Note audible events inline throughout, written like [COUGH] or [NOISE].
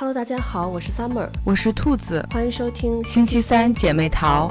Hello，大家好，我是 Summer，我是兔子，欢迎收听星期三姐妹淘。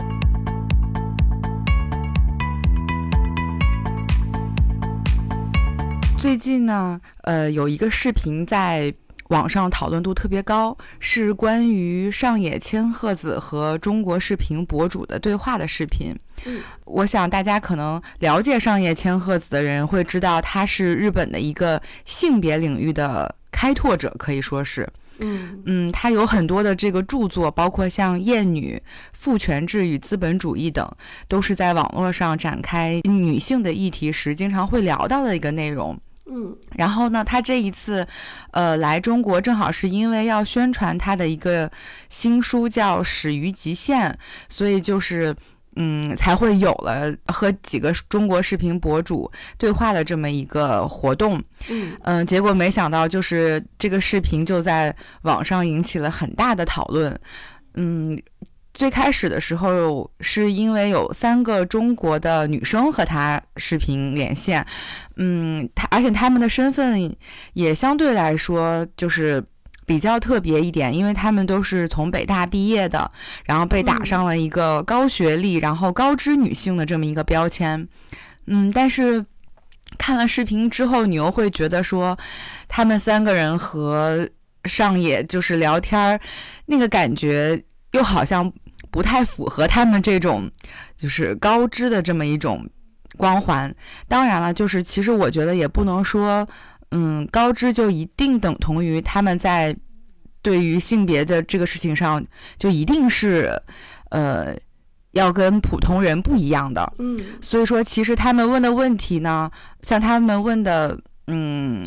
最近呢，呃，有一个视频在网上讨论度特别高，是关于上野千鹤子和中国视频博主的对话的视频。嗯，我想大家可能了解上野千鹤子的人会知道，她是日本的一个性别领域的开拓者，可以说是。嗯嗯，他有很多的这个著作，包括像《厌女》《父权制与资本主义》等，都是在网络上展开女性的议题时经常会聊到的一个内容。嗯然后呢，他这一次，呃，来中国正好是因为要宣传他的一个新书，叫《始于极限》，所以就是。嗯，才会有了和几个中国视频博主对话的这么一个活动。嗯嗯，结果没想到，就是这个视频就在网上引起了很大的讨论。嗯，最开始的时候是因为有三个中国的女生和他视频连线，嗯，他而且他们的身份也相对来说就是。比较特别一点，因为他们都是从北大毕业的，然后被打上了一个高学历、然后高知女性的这么一个标签。嗯，但是看了视频之后，你又会觉得说，他们三个人和上野就是聊天儿，那个感觉又好像不太符合他们这种就是高知的这么一种光环。当然了，就是其实我觉得也不能说。嗯，高知就一定等同于他们在对于性别的这个事情上，就一定是呃要跟普通人不一样的。嗯所以说，其实他们问的问题呢，像他们问的，嗯，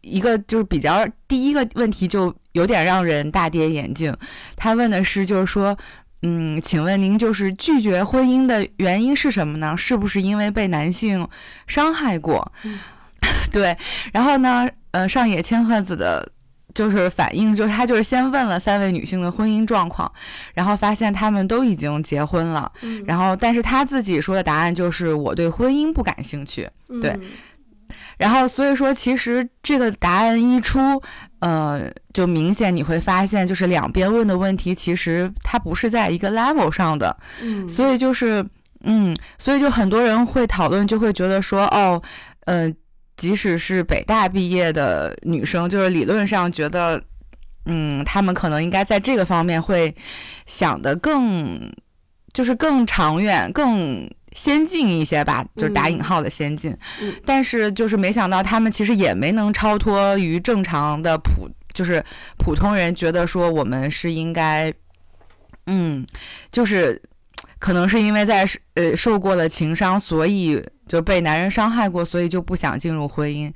一个就是比较第一个问题就有点让人大跌眼镜。他问的是，就是说，嗯，请问您就是拒绝婚姻的原因是什么呢？是不是因为被男性伤害过？嗯 [LAUGHS] 对，然后呢，呃，上野千鹤子的，就是反应，就是他就是先问了三位女性的婚姻状况，然后发现她们都已经结婚了，嗯，然后但是他自己说的答案就是我对婚姻不感兴趣，对。嗯然后所以说其实这个答案一出，呃，就明显你会发现，就是两边问的问题其实它不是在一个 level 上的，嗯，所以就是，嗯，所以就很多人会讨论，就会觉得说，哦，呃，即使是北大毕业的女生，就是理论上觉得，嗯，她们可能应该在这个方面会想的更，就是更长远、更先进一些吧，就是打引号的先进。嗯但是就是没想到，他们其实也没能超脱于正常的普，就是普通人觉得说我们是应该，嗯，就是可能是因为在呃受过了情伤，所以就被男人伤害过，所以就不想进入婚姻，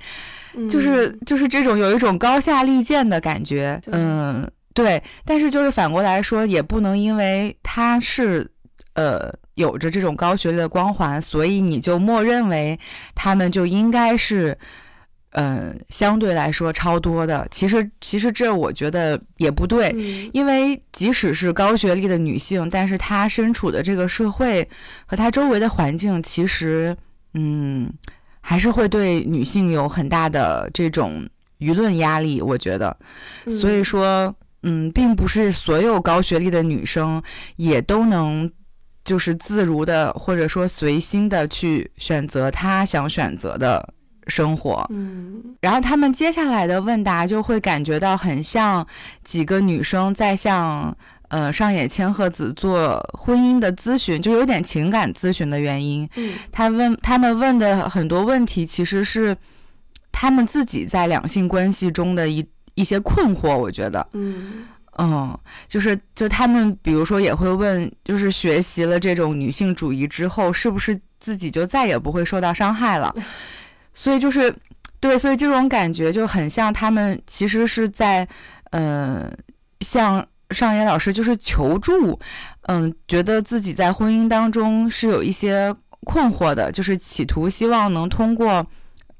嗯就是就是这种有一种高下立见的感觉，嗯，对。但是就是反过来说，也不能因为他是呃有着这种高学历的光环，所以你就默认为他们就应该是。嗯，相对来说超多的，其实其实这我觉得也不对，嗯因为即使是高学历的女性，但是她身处的这个社会和她周围的环境，其实嗯，还是会对女性有很大的这种舆论压力。我觉得，所以说，嗯，并不是所有高学历的女生也都能就是自如的，或者说随心的去选择她想选择的生活。嗯然后他们接下来的问答就会感觉到很像几个女生在向呃上野千鹤子做婚姻的咨询，就有点情感咨询的原因。嗯他问他们问的很多问题，其实是他们自己在两性关系中的一一些困惑。我觉得，嗯嗯，就是就他们比如说也会问，就是学习了这种女性主义之后，是不是自己就再也不会受到伤害了？[LAUGHS] 所以就是对，所以这种感觉就很像他们其实是在呃向上野老师就是求助，嗯，觉得自己在婚姻当中是有一些困惑的，就是企图希望能通过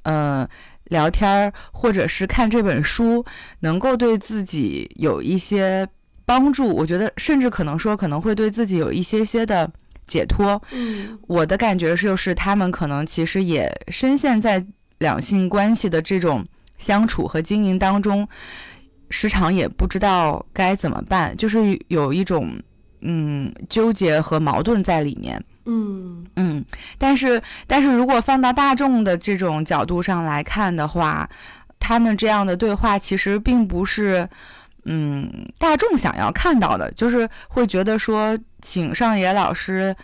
呃聊天儿或者是看这本书，能够对自己有一些帮助。我觉得甚至可能说可能会对自己有一些些的解脱。嗯我的感觉是，就是他们可能其实也深陷在两性关系的这种相处和经营当中，时常也不知道该怎么办，就是有一种嗯纠结和矛盾在里面。嗯嗯，但是但是如果放到大众的这种角度上来看的话，他们这样的对话其实并不是嗯大众想要看到的，就是会觉得说请上野老师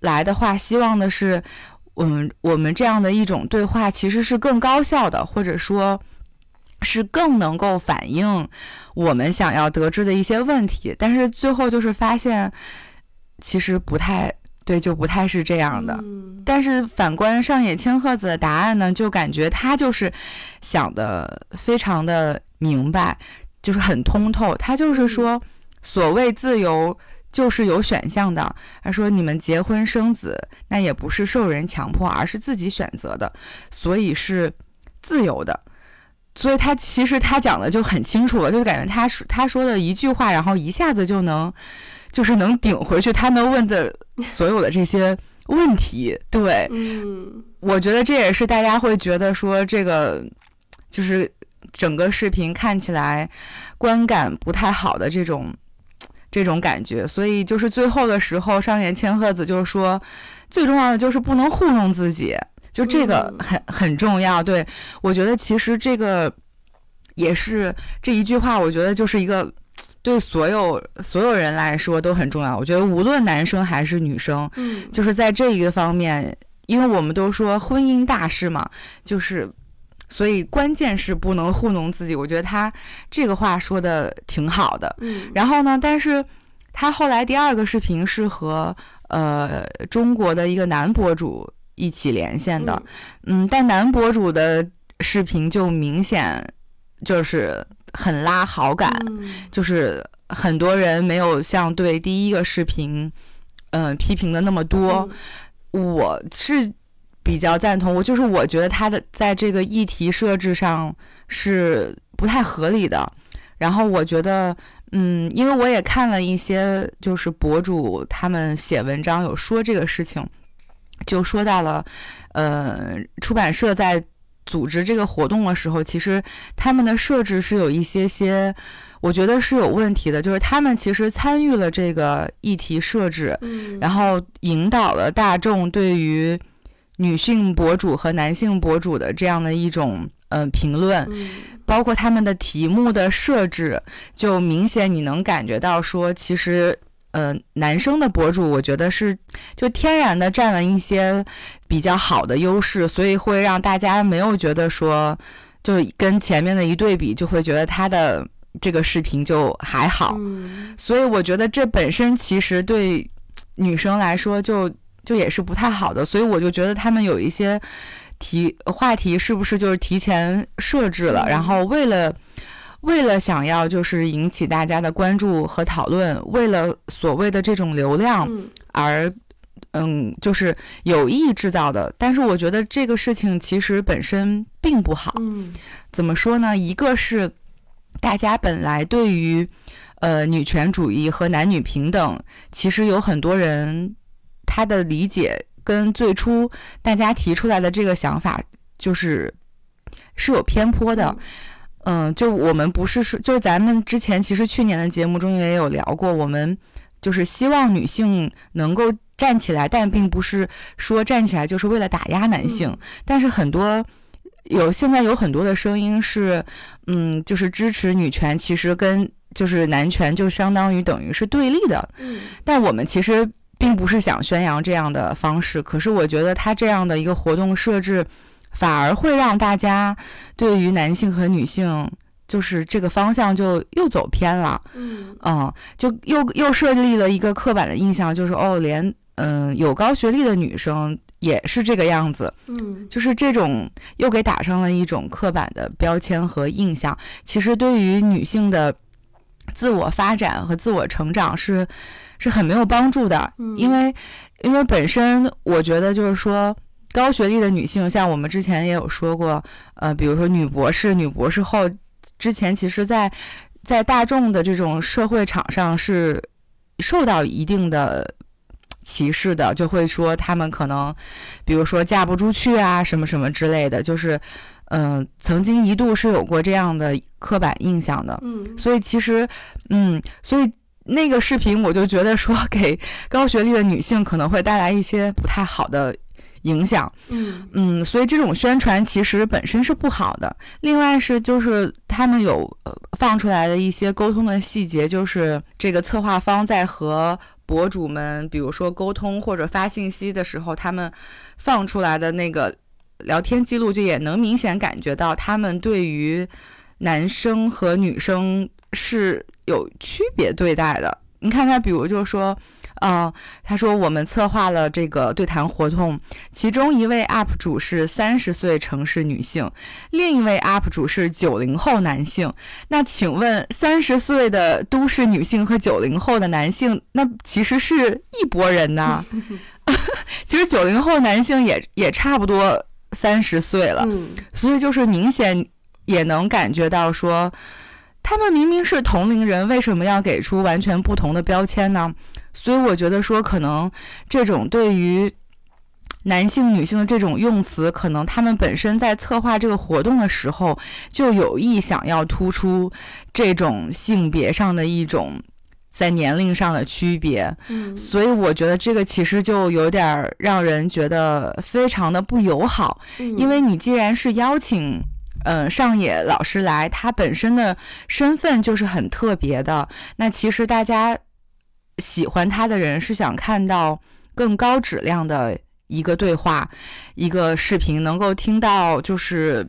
来的话，希望的是。嗯，我们这样的一种对话其实是更高效的，或者说，是更能够反映我们想要得知的一些问题。但是最后就是发现，其实不太对，就不太是这样的。但是反观上野千鹤子的答案呢，就感觉他就是想的非常的明白，就是很通透。他就是说，所谓自由。就是有选项的。他说：“你们结婚生子，那也不是受人强迫，而是自己选择的，所以是自由的。所以他其实他讲的就很清楚了，就感觉他说他说的一句话，然后一下子就能，就是能顶回去他们问的所有的这些问题。对，嗯，我觉得这也是大家会觉得说这个就是整个视频看起来观感不太好的这种。”这种感觉，所以就是最后的时候，上野千鹤子就是说，最重要的就是不能糊弄自己，就这个很很重要。对我觉得，其实这个也是这一句话，我觉得就是一个对所有所有人来说都很重要。我觉得无论男生还是女生，嗯，就是在这一个方面，因为我们都说婚姻大事嘛，就是。所以关键是不能糊弄自己，我觉得他这个话说的挺好的。嗯，然后呢，但是他后来第二个视频是和呃中国的一个男博主一起连线的，嗯，但男博主的视频就明显就是很拉好感，就是很多人没有像对第一个视频嗯批评的那么多，我是。比较赞同我，就是我觉得他的在这个议题设置上是不太合理的。然后我觉得，嗯，因为我也看了一些就是博主他们写文章有说这个事情，就说到了，呃，出版社在组织这个活动的时候，其实他们的设置是有一些些，我觉得是有问题的。就是他们其实参与了这个议题设置，然后引导了大众对于。女性博主和男性博主的这样的一种呃评论，包括他们的题目的设置，就明显你能感觉到说，其实呃男生的博主，我觉得是就天然的占了一些比较好的优势，所以会让大家没有觉得说，就跟前面的一对比，就会觉得他的这个视频就还好。所以我觉得这本身其实对女生来说就。就也是不太好的，所以我就觉得他们有一些题话题是不是就是提前设置了，然后为了为了想要就是引起大家的关注和讨论，为了所谓的这种流量而嗯，就是有意制造的。但是我觉得这个事情其实本身并不好。嗯，怎么说呢？一个是大家本来对于呃女权主义和男女平等，其实有很多人。他的理解跟最初大家提出来的这个想法就是是有偏颇的，嗯，就我们不是说，就是咱们之前其实去年的节目中也有聊过，我们就是希望女性能够站起来，但并不是说站起来就是为了打压男性。但是很多有现在有很多的声音是，嗯，就是支持女权，其实跟就是男权就相当于等于是对立的。嗯，但我们其实。并不是想宣扬这样的方式，可是我觉得他这样的一个活动设置，反而会让大家对于男性和女性，就是这个方向就又走偏了。嗯，嗯，就又又设立了一个刻板的印象，就是哦，连嗯有高学历的女生也是这个样子。嗯，就是这种又给打上了一种刻板的标签和印象。其实对于女性的自我发展和自我成长是。是很没有帮助的，因为，因为本身我觉得就是说，高学历的女性，像我们之前也有说过，呃，比如说女博士、女博士后，之前其实，在在大众的这种社会场上是受到一定的歧视的，就会说她们可能，比如说嫁不出去啊，什么什么之类的，就是，嗯，曾经一度是有过这样的刻板印象的。嗯，所以其实，嗯，所以那个视频我就觉得说，[LAUGHS] 给高学历的女性可能会带来一些不太好的影响。嗯嗯，所以这种宣传其实本身是不好的。另外是就是他们有呃放出来的一些沟通的细节，就是这个策划方在和博主们，比如说沟通或者发信息的时候，他们放出来的那个聊天记录，就也能明显感觉到他们对于男生和女生是有区别对待的。你看他，比如就说，嗯、他说我们策划了这个对谈活动，其中一位 UP 主是三十岁城市女性，另一位 UP 主是九零后男性。那请问，三十岁的都市女性和九零后的男性，那其实是一拨人呐。[LAUGHS] [LAUGHS] 其实九零后男性也也差不多三十岁了，嗯所以就是明显也能感觉到说，他们明明是同龄人，为什么要给出完全不同的标签呢？所以我觉得说，可能这种对于男性、女性的这种用词，可能他们本身在策划这个活动的时候，就有意想要突出这种性别上的一种在年龄上的区别。嗯所以我觉得这个其实就有点儿让人觉得非常的不友好。嗯，因为你既然是邀请，嗯、上野老师来，他本身的身份就是很特别的。那其实大家喜欢他的人是想看到更高质量的一个对话，一个视频，能够听到就是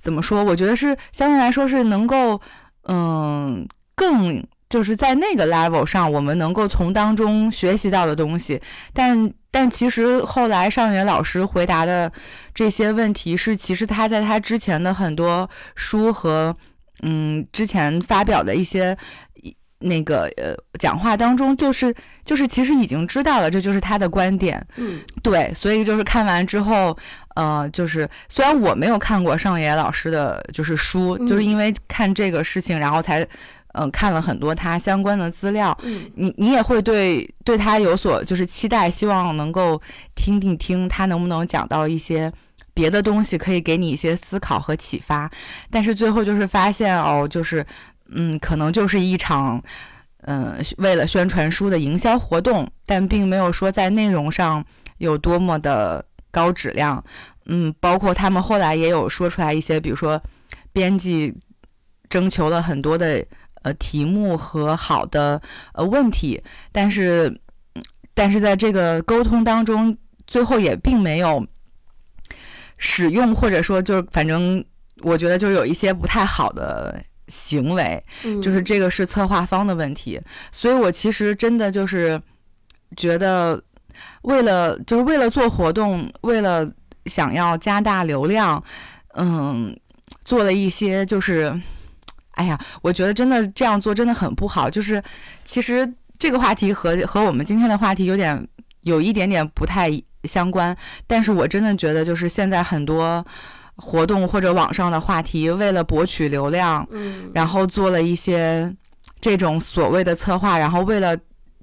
怎么说？我觉得是相对来说是能够，嗯，更。就是在那个 level 上，我们能够从当中学习到的东西，但但其实后来上野老师回答的这些问题是，其实他在他之前的很多书和嗯之前发表的一些一那个呃讲话当中，就是就是其实已经知道了，这就是他的观点。嗯对，所以就是看完之后，呃，就是虽然我没有看过上野老师的就是书，就是嗯因为看这个事情，然后才嗯、呃看了很多他相关的资料。嗯你你也会对对他有所就是期待，希望能够听听听他能不能讲到一些别的东西，可以给你一些思考和启发。但是最后就是发现哦，就是嗯，可能就是一场嗯、呃为了宣传书的营销活动，但并没有说在内容上有多么的高质量。嗯，包括他们后来也有说出来一些，比如说编辑征求了很多的呃题目和好的呃问题，但是嗯但是在这个沟通当中，最后也并没有使用或者说就是反正我觉得就是有一些不太好的行为，嗯，就是这个是策划方的问题，所以我其实真的就是觉得，为了就是为了做活动，为了想要加大流量，嗯，做了一些就是，哎呀，我觉得真的这样做真的很不好。就是其实这个话题和和我们今天的话题有点有一点点不太相关，但是我真的觉得就是现在很多活动或者网上的话题，为了博取流量，嗯，然后做了一些这种所谓的策划，然后为了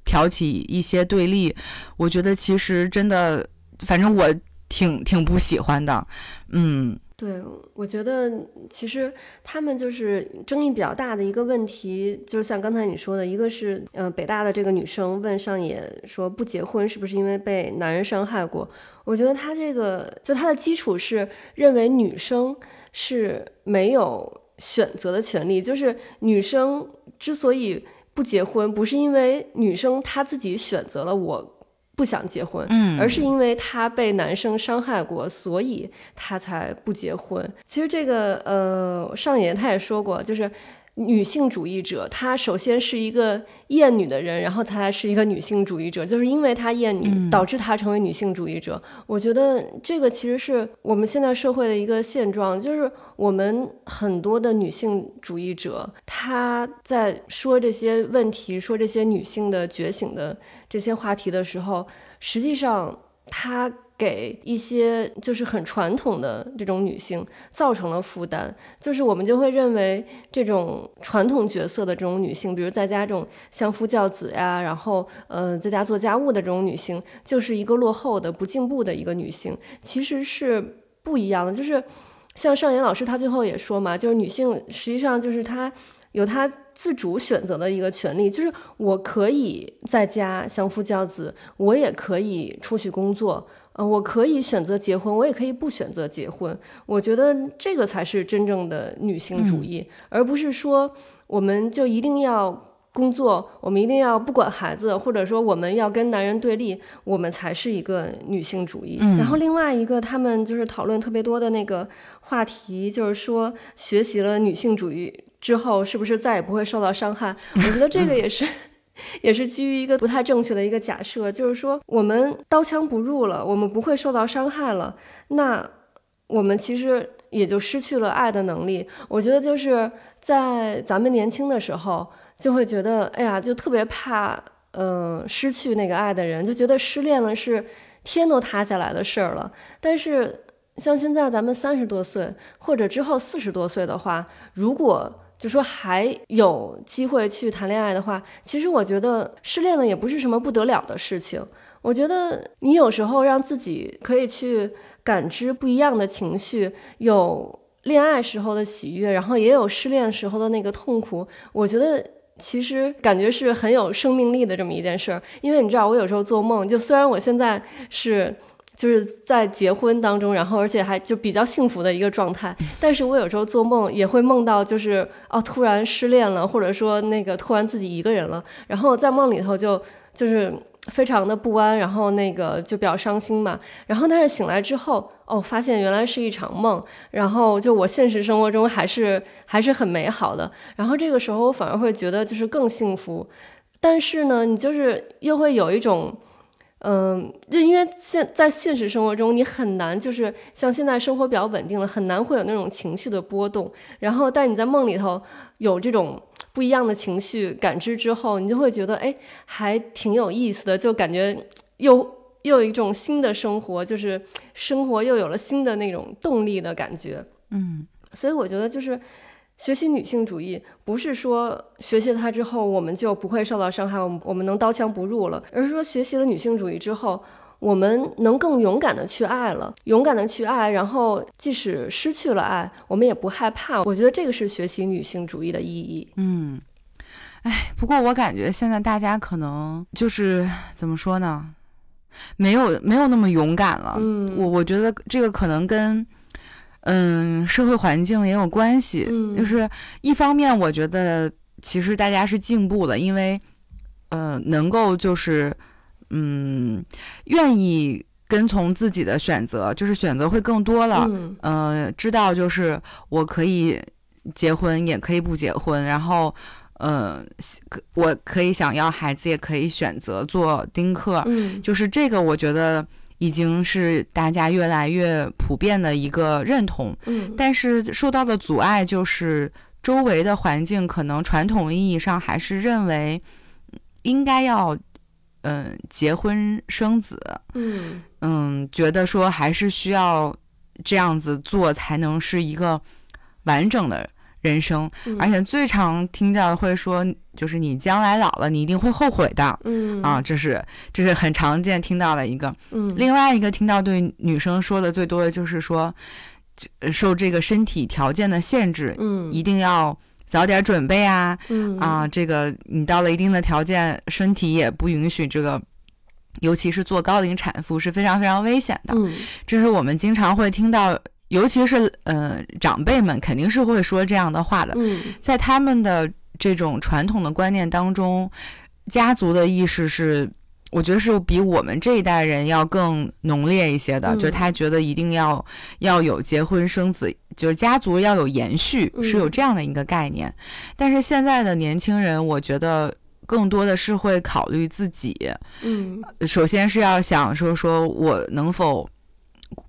挑起一些对立，我觉得其实真的，反正我挺挺不喜欢的，嗯对，我觉得其实他们就是争议比较大的一个问题，就是像刚才你说的，一个是，呃，北大的这个女生问上野说不结婚是不是因为被男人伤害过？我觉得他这个就他的基础是认为女生是没有选择的权利，就是女生之所以不结婚，不是因为女生她自己选择了我不想结婚，嗯，而是因为她被男生伤害过，所以她才不结婚。其实这个呃，上野她也说过，就是女性主义者，她首先是一个厌女的人，然后才是一个女性主义者，就是因为她厌女，嗯导致她成为女性主义者。我觉得这个其实是我们现在社会的一个现状，就是我们很多的女性主义者，她在说这些问题、说这些女性的觉醒的这些话题的时候，实际上他给一些就是很传统的这种女性造成了负担，就是我们就会认为这种传统角色的这种女性，比如在家这种相夫教子呀，然后呃在家做家务的这种女性，就是一个落后的、不进步的一个女性，其实是不一样的。就是像尚言老师他最后也说嘛，就是女性实际上就是她有她自主选择的一个权利，就是我可以在家相夫教子，我也可以出去工作，呃，我可以选择结婚，我也可以不选择结婚。我觉得这个才是真正的女性主义，而不是说我们就一定要。工作，我们一定要不管孩子，或者说我们要跟男人对立，我们才是一个女性主义。然后另外一个，他们就是讨论特别多的那个话题，就是说学习了女性主义之后，是不是再也不会受到伤害？我觉得这个也是，[LAUGHS] 也是基于一个不太正确的一个假设，就是说我们刀枪不入了，我们不会受到伤害了，那我们其实也就失去了爱的能力。我觉得就是在咱们年轻的时候。就会觉得，哎呀，就特别怕，嗯，失去那个爱的人，就觉得失恋了是天都塌下来的事儿了。但是像现在咱们三十多岁，或者之后四十多岁的话，如果就说还有机会去谈恋爱的话，其实我觉得失恋了也不是什么不得了的事情。我觉得你有时候让自己可以去感知不一样的情绪，有恋爱时候的喜悦，然后也有失恋时候的那个痛苦。我觉得。其实感觉是很有生命力的这么一件事儿，因为你知道，我有时候做梦，就虽然我现在是就是在结婚当中，然后而且还就比较幸福的一个状态，但是我有时候做梦也会梦到，就是哦，突然失恋了，或者说那个突然自己一个人了，然后在梦里头就就是。非常的不安，然后那个就比较伤心嘛。然后但是醒来之后，哦，发现原来是一场梦。然后就我现实生活中还是还是很美好的。然后这个时候我反而会觉得就是更幸福。但是呢，你就是又会有一种，嗯，就因为现在现实生活中你很难就是像现在生活比较稳定了，很难会有那种情绪的波动。然后但你在梦里头有这种。不一样的情绪感知之后，你就会觉得，哎，还挺有意思的，就感觉又又有一种新的生活，就是生活又有了新的那种动力的感觉。嗯，所以我觉得就是学习女性主义，不是说学习它之后我们就不会受到伤害，我们我们能刀枪不入了，而是说学习了女性主义之后。我们能更勇敢的去爱了，勇敢的去爱，然后即使失去了爱，我们也不害怕。我觉得这个是学习女性主义的意义。嗯，哎，不过我感觉现在大家可能就是怎么说呢，没有没有那么勇敢了。嗯，我我觉得这个可能跟嗯社会环境也有关系。嗯，就是一方面，我觉得其实大家是进步了，因为呃能够就是。嗯，愿意跟从自己的选择，就是选择会更多了。嗯，知道就是我可以结婚，也可以不结婚。然后，呃，我可以想要孩子，也可以选择做丁克。嗯，就是这个，我觉得已经是大家越来越普遍的一个认同。嗯，但是受到的阻碍就是周围的环境，可能传统意义上还是认为应该要。嗯，结婚生子，嗯嗯，觉得说还是需要这样子做才能是一个完整的人生，而且最常听到会说，就是你将来老了，你一定会后悔的，嗯。啊，这是这是很常见听到的一个，嗯，另外一个听到对女生说的最多的就是说，受这个身体条件的限制，嗯，一定要。早点准备啊，嗯。啊，这个你到了一定的条件，身体也不允许这个，尤其是做高龄产妇是非常非常危险的。嗯，这是我们经常会听到，尤其是呃长辈们肯定是会说这样的话的。嗯，在他们的这种传统的观念当中，家族的意识是。我觉得是比我们这一代人要更浓烈一些的，就是他觉得一定要要有结婚生子，就是家族要有延续，是有这样的一个概念。但是现在的年轻人，我觉得更多的是会考虑自己，嗯，首先是要想说说我能否，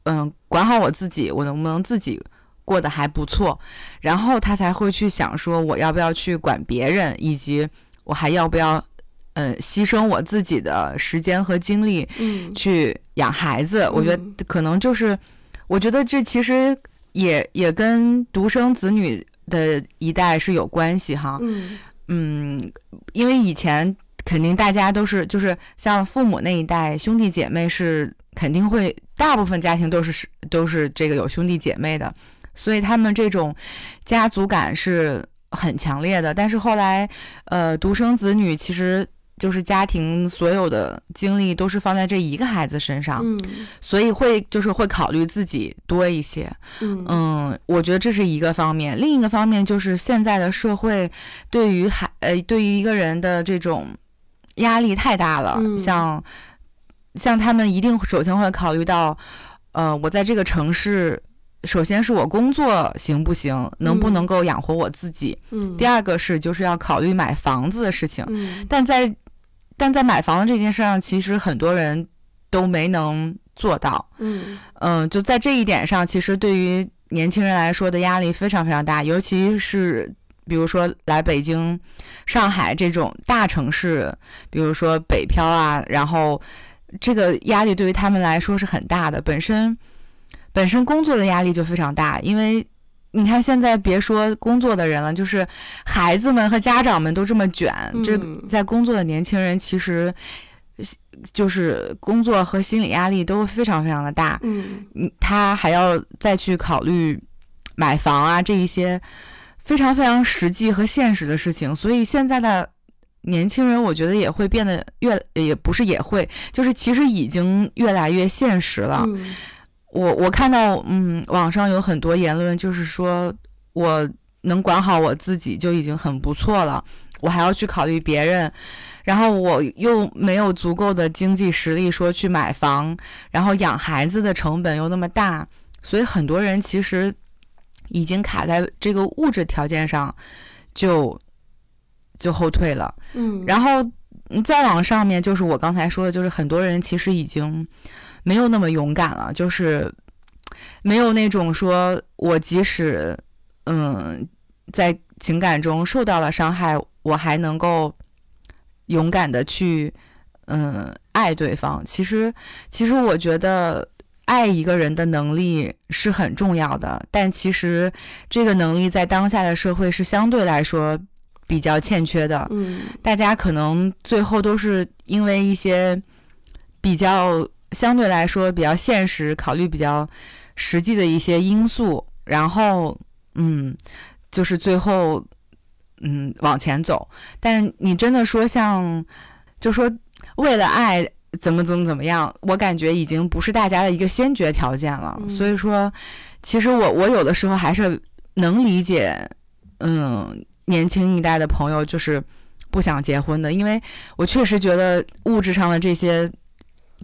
嗯，管好我自己，我能不能自己过得还不错，然后他才会去想说我要不要去管别人，以及我还要不要。嗯，牺牲我自己的时间和精力，嗯，去养孩子，我觉得可能就是，我觉得这其实也也跟独生子女的一代是有关系哈，嗯。嗯，因为以前肯定大家都是就是像父母那一代兄弟姐妹是肯定会大部分家庭都是是都是这个有兄弟姐妹的，所以他们这种家族感是很强烈的。但是后来，呃，独生子女其实就是家庭所有的精力都是放在这一个孩子身上，嗯所以会就是会考虑自己多一些。嗯嗯，我觉得这是一个方面，另一个方面就是现在的社会对于孩呃对于一个人的这种压力太大了，嗯。像像他们一定首先会考虑到，呃，我在这个城市，首先是我工作行不行，能不嗯。能够养活我自己，嗯，第二个是就是要考虑买房子的事情，嗯。但在但在买房子这件事上，其实很多人都没能做到。嗯。嗯，就在这一点上，其实对于年轻人来说的压力非常非常大，尤其是比如说来北京、上海这种大城市，比如说北漂啊，然后这个压力对于他们来说是很大的。本身本身工作的压力就非常大，因为你看现在别说工作的人了，就是孩子们和家长们都这么卷，这嗯在工作的年轻人其实。就是工作和心理压力都非常非常的大，嗯嗯，他还要再去考虑买房啊这一些非常非常实际和现实的事情，所以现在的年轻人，我觉得也会变得越，也不是也会，就是其实已经越来越现实了。嗯我我看到，嗯，网上有很多言论，就是说我能管好我自己就已经很不错了，我还要去考虑别人，然后我又没有足够的经济实力说去买房，然后养孩子的成本又那么大，所以很多人其实已经卡在这个物质条件上，就就后退了。嗯，然后嗯再往上面，就是我刚才说的，就是很多人其实已经没有那么勇敢了，就是没有那种说我即使嗯在情感中受到了伤害，我还能够勇敢的去嗯爱对方。其实，其实我觉得。爱一个人的能力是很重要的，但其实这个能力在当下的社会是相对来说比较欠缺的。嗯大家可能最后都是因为一些比较相对来说比较现实、考虑比较实际的一些因素，然后嗯，就是最后嗯往前走。但你真的说像，就说为了爱怎么怎么怎么样，我感觉已经不是大家的一个先决条件了。嗯所以说，其实我我有的时候还是能理解，嗯，年轻一代的朋友就是不想结婚的，因为我确实觉得物质上的这些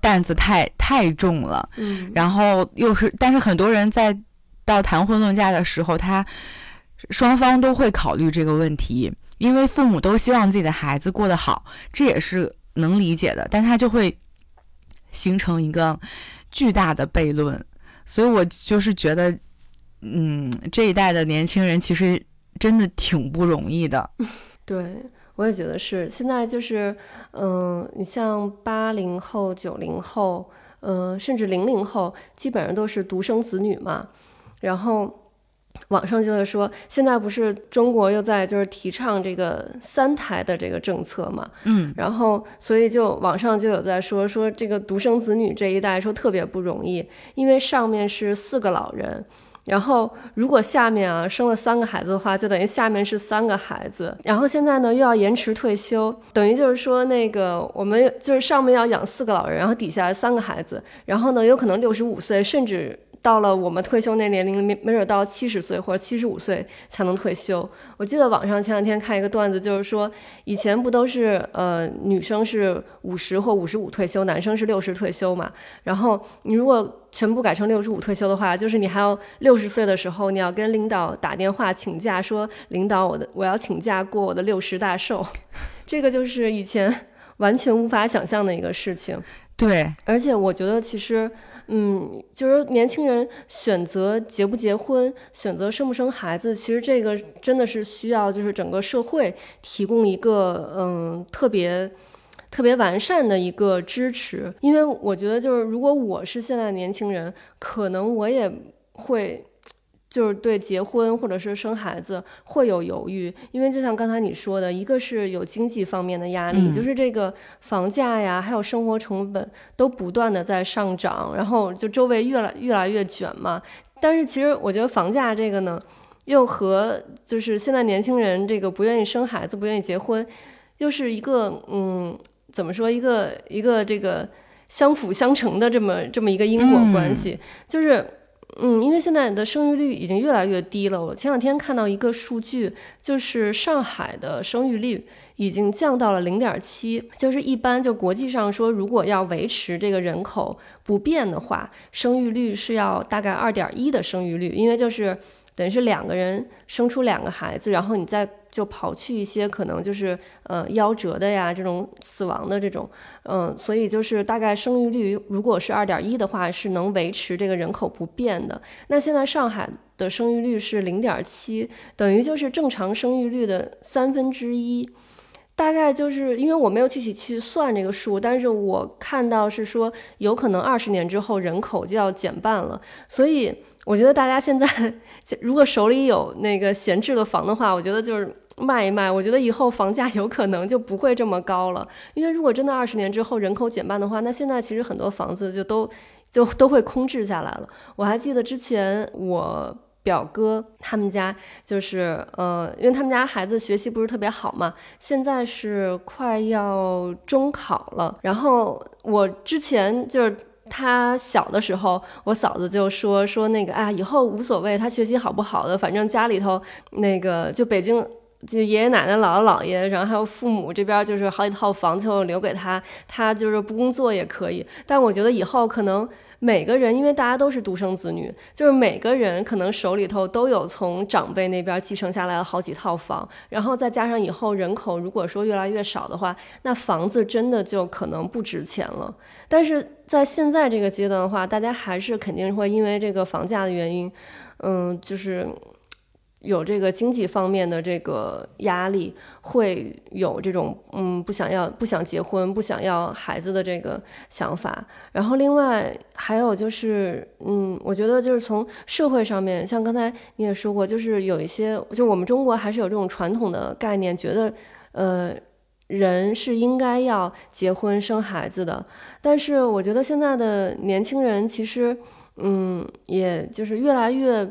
担子太太重了。嗯，然后又是，但是很多人在到谈婚论嫁的时候，他双方都会考虑这个问题，因为父母都希望自己的孩子过得好，这也是能理解的，但他就会形成一个巨大的悖论，所以我就是觉得，嗯，这一代的年轻人其实真的挺不容易的，[LAUGHS] 对，我也觉得是。现在就是，嗯、你像八零后、九零后，嗯、甚至零零后，基本上都是独生子女嘛。然后网上就在说，现在不是中国又在就是提倡这个三胎的这个政策嘛？嗯然后所以就网上就有在说说这个独生子女这一代说特别不容易，因为上面是四个老人。然后，如果下面啊生了三个孩子的话，就等于下面是三个孩子。然后现在呢又要延迟退休，等于就是说那个我们就是上面要养四个老人，然后底下三个孩子，然后呢有可能六十五岁，甚至到了我们退休那年龄，没没准到七十岁或者七十五岁才能退休。我记得网上前两天看一个段子，就是说以前不都是呃女生是五十或五十五退休，男生是六十退休嘛？然后你如果全部改成六十五退休的话，就是你还要六十岁的时候，你要跟领导打电话请假，说领导我的我要请假过我的六十大寿，[LAUGHS] 这个就是以前完全无法想象的一个事情。对，而且我觉得其实，嗯，就是年轻人选择结不结婚，选择生不生孩子，其实这个真的是需要就是整个社会提供一个嗯特别。特别完善的一个支持，因为我觉得就是如果我是现在年轻人，可能我也会就是对结婚或者是生孩子会有犹豫，因为就像刚才你说的，一个是有经济方面的压力，嗯就是这个房价呀，还有生活成本都不断的在上涨，然后就周围越来越来越卷嘛。但是其实我觉得房价这个呢，又和就是现在年轻人这个不愿意生孩子、不愿意结婚，又是一个嗯，怎么说一个一个这个相辅相成的这么这么一个因果关系，就是。嗯，因为现在的生育率已经越来越低了。我前两天看到一个数据，就是上海的生育率已经降到了零点七。就是一般就国际上说，如果要维持这个人口不变的话，生育率是要大概二点一的生育率，因为就是等于是两个人生出两个孩子，然后你再。就刨去一些可能就是呃夭折的呀，这种死亡的这种，嗯，所以就是大概生育率如果是二点一的话，是能维持这个人口不变的。那现在上海的生育率是零点七，等于就是正常生育率的三分之一。大概就是因为我没有具体去算这个数，但是我看到是说有可能二十年之后人口就要减半了，所以我觉得大家现在如果手里有那个闲置的房的话，我觉得就是卖一卖，我觉得以后房价有可能就不会这么高了。因为如果真的二十年之后人口减半的话，那现在其实很多房子就都就都会空置下来了。我还记得之前我。表哥他们家就是，呃，因为他们家孩子学习不是特别好嘛，现在是快要中考了。然后我之前就是他小的时候，我嫂子就说说那个，哎，以后无所谓他学习好不好的，反正家里头那个就北京就爷爷奶奶姥姥姥爷，然后还有父母这边就是好几套房就留给他，他就是不工作也可以。但我觉得以后可能。每个人，因为大家都是独生子女，就是每个人可能手里头都有从长辈那边继承下来的好几套房，然后再加上以后人口如果说越来越少的话，那房子真的就可能不值钱了。但是在现在这个阶段的话，大家还是肯定会因为这个房价的原因，嗯，就是。有这个经济方面的这个压力，会有这种嗯不想要、不想结婚、不想要孩子的这个想法。然后另外还有就是嗯，我觉得就是从社会上面，像刚才你也说过，就是有一些，就我们中国还是有这种传统的概念，觉得呃人是应该要结婚生孩子的。但是我觉得现在的年轻人其实嗯，也就是越来越。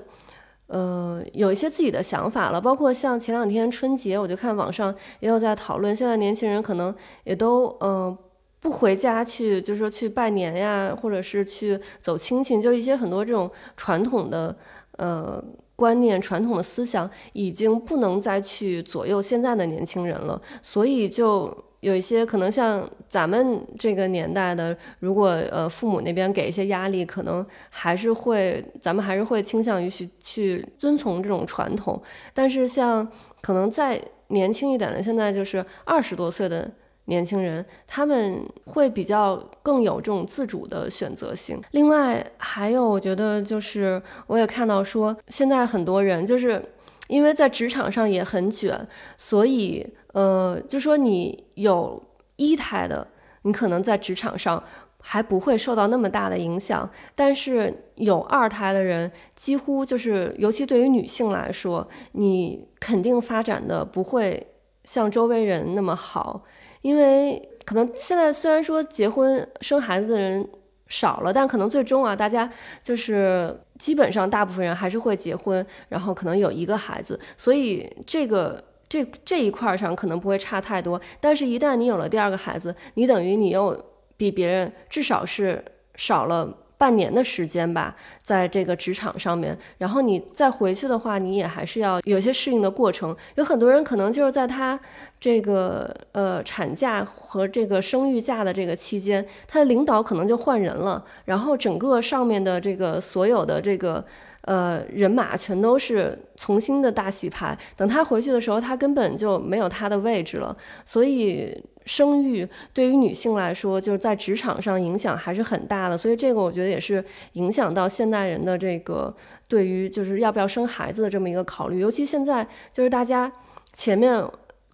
呃，有一些自己的想法了，包括像前两天春节，我就看网上也有在讨论，现在年轻人可能也都呃不回家去，就是说去拜年呀，或者是去走亲戚，就一些很多这种传统的呃观念、传统的思想，已经不能再去左右现在的年轻人了，所以就。有一些可能像咱们这个年代的，如果呃父母那边给一些压力，可能还是会，咱们还是会倾向于去去遵从这种传统。但是像可能再年轻一点的，现在就是二十多岁的年轻人，他们会比较更有这种自主的选择性。另外还有，我觉得就是我也看到说，现在很多人就是因为在职场上也很卷，所以。呃，就说你有一胎的，你可能在职场上还不会受到那么大的影响，但是有二胎的人，几乎就是，尤其对于女性来说，你肯定发展的不会像周围人那么好，因为可能现在虽然说结婚生孩子的人少了，但可能最终啊，大家就是基本上大部分人还是会结婚，然后可能有一个孩子，所以这个。这这一块上可能不会差太多，但是，一旦你有了第二个孩子，你等于你又比别人至少是少了半年的时间吧，在这个职场上面。然后你再回去的话，你也还是要有些适应的过程。有很多人可能就是在他这个呃产假和这个生育假的这个期间，他的领导可能就换人了，然后整个上面的这个所有的这个。呃，人马全都是重新的大洗牌。等他回去的时候，他根本就没有他的位置了。所以，生育对于女性来说，就是在职场上影响还是很大的。所以，这个我觉得也是影响到现代人的这个对于就是要不要生孩子的这么一个考虑。尤其现在，就是大家前面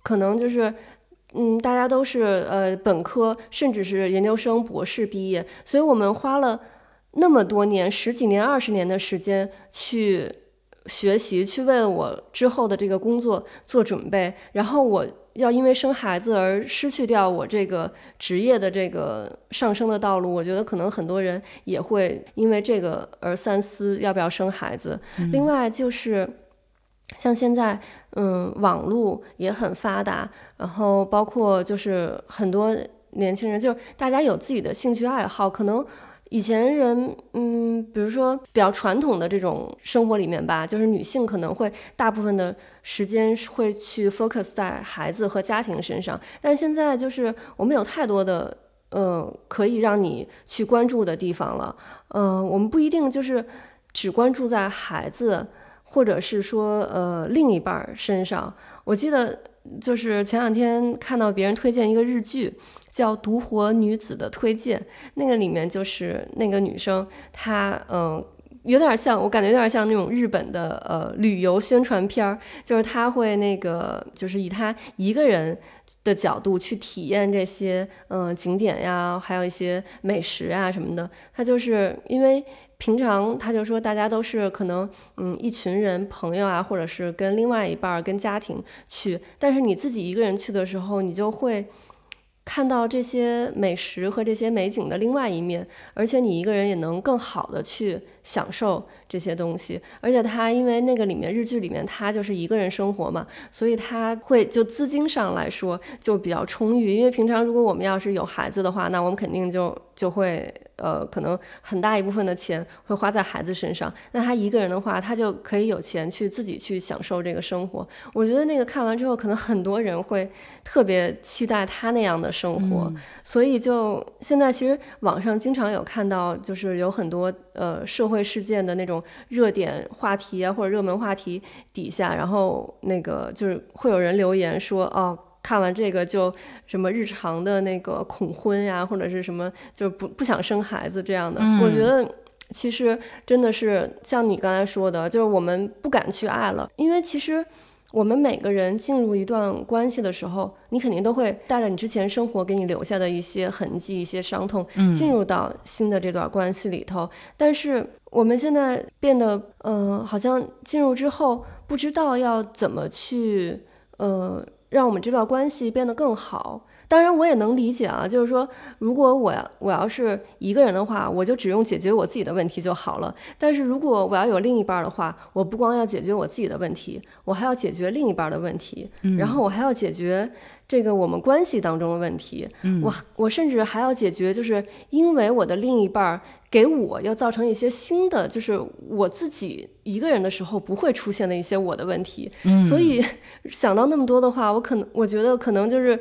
可能就是嗯，大家都是呃本科，甚至是研究生、博士毕业，所以我们花了。那么多年，十几年、二十年的时间去学习，去为了我之后的这个工作做准备。然后我要因为生孩子而失去掉我这个职业的这个上升的道路，我觉得可能很多人也会因为这个而三思要不要生孩子。另外就是像现在，嗯，网络也很发达，然后包括就是很多年轻人，就是大家有自己的兴趣爱好，可能。以前人，嗯，比如说比较传统的这种生活里面吧，就是女性可能会大部分的时间会去 focus 在孩子和家庭身上，但现在就是我们有太多的，呃，可以让你去关注的地方了，嗯，我们不一定就是只关注在孩子，或者是说，呃，另一半身上。我记得。就是前两天看到别人推荐一个日剧，叫《独活女子的推荐》，那个里面就是那个女生，她嗯，有点像，我感觉有点像那种日本的呃旅游宣传片儿，就是她会那个，就是以她一个人的角度去体验这些嗯景点呀，还有一些美食啊什么的，她就是因为。平常他就说，大家都是可能，嗯，一群人朋友啊，或者是跟另外一半儿、跟家庭去。但是你自己一个人去的时候，你就会看到这些美食和这些美景的另外一面，而且你一个人也能更好的去享受。这些东西，而且他因为那个里面日剧里面他就是一个人生活嘛，所以他会就资金上来说就比较充裕。因为平常如果我们要是有孩子的话，那我们肯定就就会呃可能很大一部分的钱会花在孩子身上。那他一个人的话，他就可以有钱去自己去享受这个生活。我觉得那个看完之后，可能很多人会特别期待他那样的生活。所以就现在其实网上经常有看到，就是有很多呃社会事件的那种。热点话题啊，或者热门话题底下，然后那个就是会有人留言说，哦，看完这个就什么日常的那个恐婚呀，或者是什么就是不不想生孩子这样的。我觉得其实真的是像你刚才说的，就是我们不敢去爱了，因为其实。我们每个人进入一段关系的时候，你肯定都会带着你之前生活给你留下的一些痕迹、一些伤痛，进入到新的这段关系里头。但是我们现在变得，呃，好像进入之后不知道要怎么去，呃，让我们这段关系变得更好。当然，我也能理解啊，就是说，如果我要我要是一个人的话，我就只用解决我自己的问题就好了。但是如果我要有另一半的话，我不光要解决我自己的问题，我还要解决另一半的问题，然后我还要解决这个我们关系当中的问题。我我甚至还要解决，就是因为我的另一半给我要造成一些新的，就是我自己一个人的时候不会出现的一些我的问题。所以 [LAUGHS] 想到那么多的话，我可能我觉得可能就是。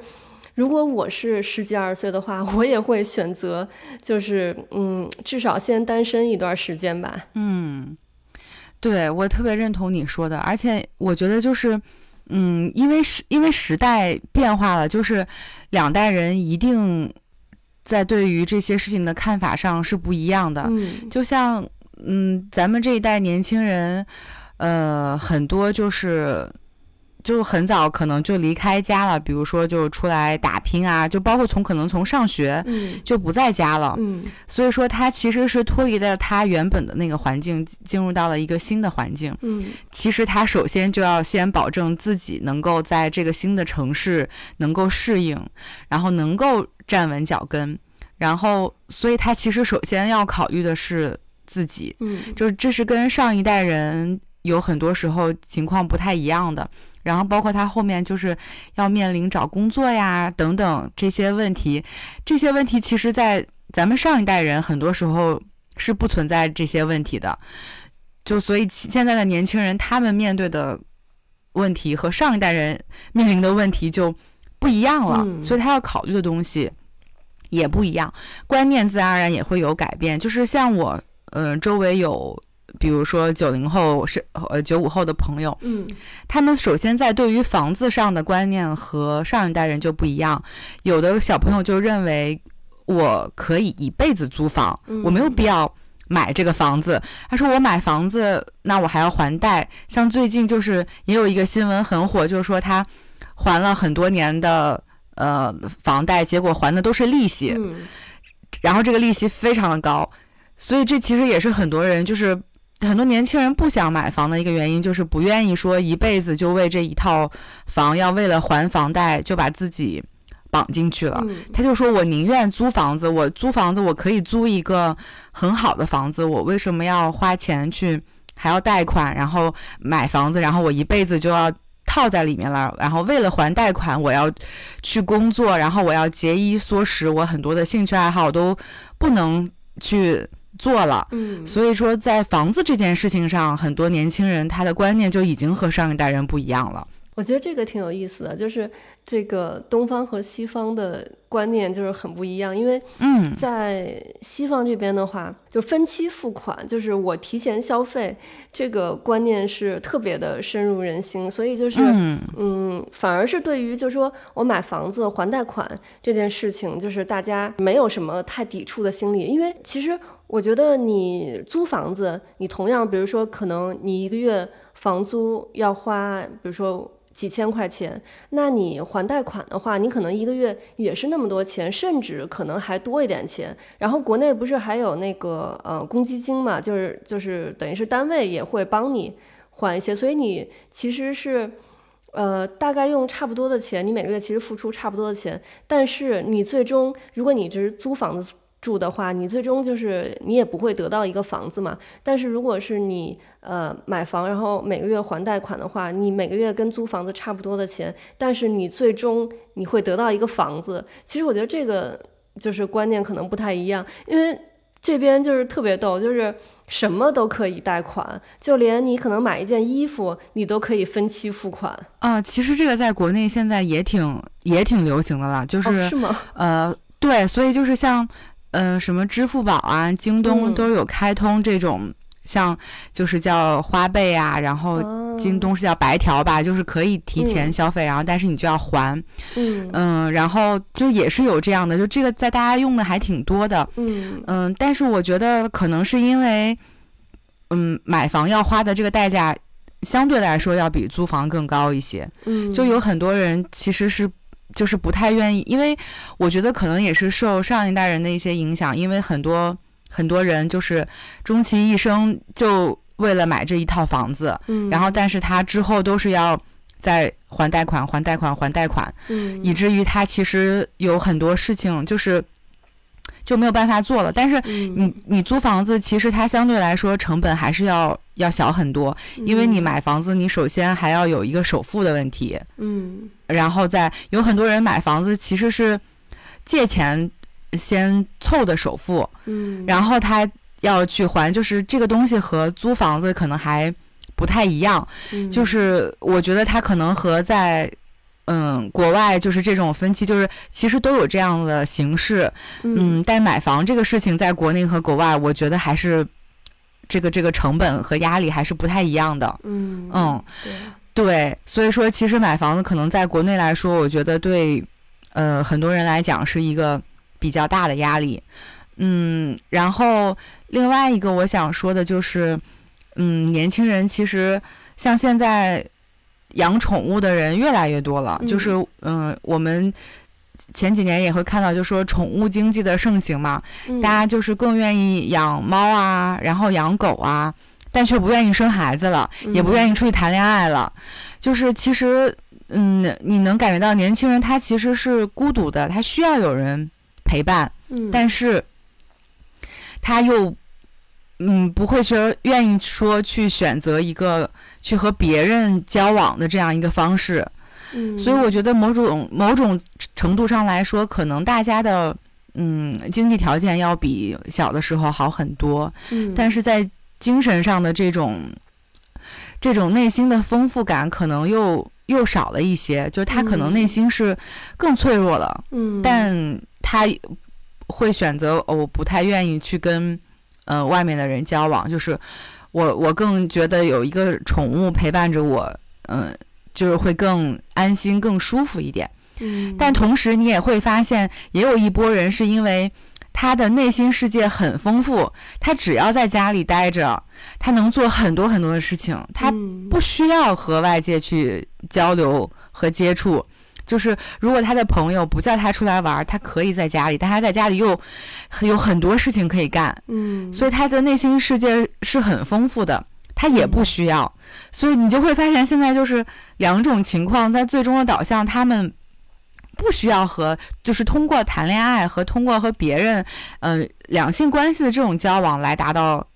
如果我是十几二十岁的话，我也会选择，就是嗯，至少先单身一段时间吧。嗯，对我特别认同你说的，而且我觉得就是，嗯，因为时因为时代变化了，就是两代人一定在对于这些事情的看法上是不一样的。嗯，就像嗯，咱们这一代年轻人，呃，很多就是。就很早可能就离开家了，比如说就出来打拼啊，就包括从可能从上学，就不在家了，嗯，所以说他其实是脱离了他原本的那个环境，进入到了一个新的环境，嗯，其实他首先就要先保证自己能够在这个新的城市能够适应，然后能够站稳脚跟，然后所以他其实首先要考虑的是自己，嗯，就是这是跟上一代人有很多时候情况不太一样的。然后包括他后面就是要面临找工作呀等等这些问题，这些问题其实，在咱们上一代人很多时候是不存在这些问题的，就所以现在的年轻人他们面对的问题和上一代人面临的问题就不一样了，所以他要考虑的东西也不一样，观念自然而然也会有改变。就是像我，嗯，周围有。比如说九零后是呃九五后的朋友，嗯，他们首先在对于房子上的观念和上一代人就不一样。有的小朋友就认为我可以一辈子租房，我没有必要买这个房子。他说我买房子，那我还要还贷。像最近就是也有一个新闻很火，就是说他还了很多年的呃房贷，结果还的都是利息，然后这个利息非常的高，所以这其实也是很多人就是。很多年轻人不想买房的一个原因，就是不愿意说一辈子就为这一套房，要为了还房贷就把自己绑进去了。他就说：“我宁愿租房子，我租房子我可以租一个很好的房子，我为什么要花钱去还要贷款，然后买房子，然后我一辈子就要套在里面了？然后为了还贷款，我要去工作，然后我要节衣缩食，我很多的兴趣爱好都不能去。”做了，嗯，所以说在房子这件事情上，很多年轻人他的观念就已经和上一代人不一样了。我觉得这个挺有意思的，就是这个东方和西方的观念就是很不一样。因为，嗯，在西方这边的话，就分期付款，就是我提前消费，这个观念是特别的深入人心。所以就是，嗯，反而是对于就是说我买房子还贷款这件事情，就是大家没有什么太抵触的心理，因为其实。我觉得你租房子，你同样，比如说，可能你一个月房租要花，比如说几千块钱，那你还贷款的话，你可能一个月也是那么多钱，甚至可能还多一点钱。然后国内不是还有那个呃公积金嘛，就是就是等于是单位也会帮你还一些，所以你其实是呃大概用差不多的钱，你每个月其实付出差不多的钱，但是你最终如果你只是租房子。住的话，你最终就是你也不会得到一个房子嘛。但是如果是你呃买房，然后每个月还贷款的话，你每个月跟租房子差不多的钱，但是你最终你会得到一个房子。其实我觉得这个就是观念可能不太一样，因为这边就是特别逗，就是什么都可以贷款，就连你可能买一件衣服，你都可以分期付款啊。其实这个在国内现在也挺也挺流行的了，就是是吗？呃，对，所以就是像。嗯，什么支付宝啊、京东都有开通这种，像就是叫花呗啊，然后京东是叫白条吧，就是可以提前消费，然后但是你就要还。嗯嗯，然后就也是有这样的，就这个在大家用的还挺多的。嗯嗯，但是我觉得可能是因为，嗯，买房要花的这个代价相对来说要比租房更高一些。嗯，就有很多人其实是。就是不太愿意，因为我觉得可能也是受上一代人的一些影响，因为很多很多人就是终其一生就为了买这一套房子，嗯，然后但是他之后都是要在还贷款、还贷款、还贷款，嗯，以至于他其实有很多事情就是。就没有办法做了，但是你你租房子，其实它相对来说成本还是要要小很多，因为你买房子，你首先还要有一个首付的问题，嗯，然后再有很多人买房子其实是借钱先凑的首付，嗯，然后他要去还，就是这个东西和租房子可能还不太一样，就是我觉得它可能和在。嗯，国外就是这种分期，就是其实都有这样的形式。嗯，但买房这个事情，在国内和国外，我觉得还是这个这个成本和压力还是不太一样的。嗯嗯，对对，所以说其实买房子可能在国内来说，我觉得对呃很多人来讲是一个比较大的压力。嗯，然后另外一个我想说的就是，嗯，年轻人其实像现在。养宠物的人越来越多了，就是嗯，我们前几年也会看到，就说宠物经济的盛行嘛，大家就是更愿意养猫啊，然后养狗啊，但却不愿意生孩子了，也不愿意出去谈恋爱了。就是其实，嗯，你能感觉到年轻人他其实是孤独的，他需要有人陪伴，但是他又嗯不会说愿意说去选择一个。去和别人交往的这样一个方式，嗯，所以我觉得某种某种程度上来说，可能大家的嗯经济条件要比小的时候好很多，嗯，但是在精神上的这种这种内心的丰富感，可能又又少了一些，就是他可能内心是更脆弱了，嗯，但他会选择我不太愿意去跟呃外面的人交往，就是。我我更觉得有一个宠物陪伴着我，嗯，就是会更安心、更舒服一点。嗯，但同时你也会发现，也有一波人是因为他的内心世界很丰富，他只要在家里待着，他能做很多很多的事情，他不需要和外界去交流和接触。就是如果他的朋友不叫他出来玩，他可以在家里，但他在家里又有很多事情可以干，嗯，所以他的内心世界是很丰富的，他也不需要。所以你就会发现，现在就是两种情况，在最终的导向，他们不需要和就是通过谈恋爱和通过和别人，呃，两性关系的这种交往来达到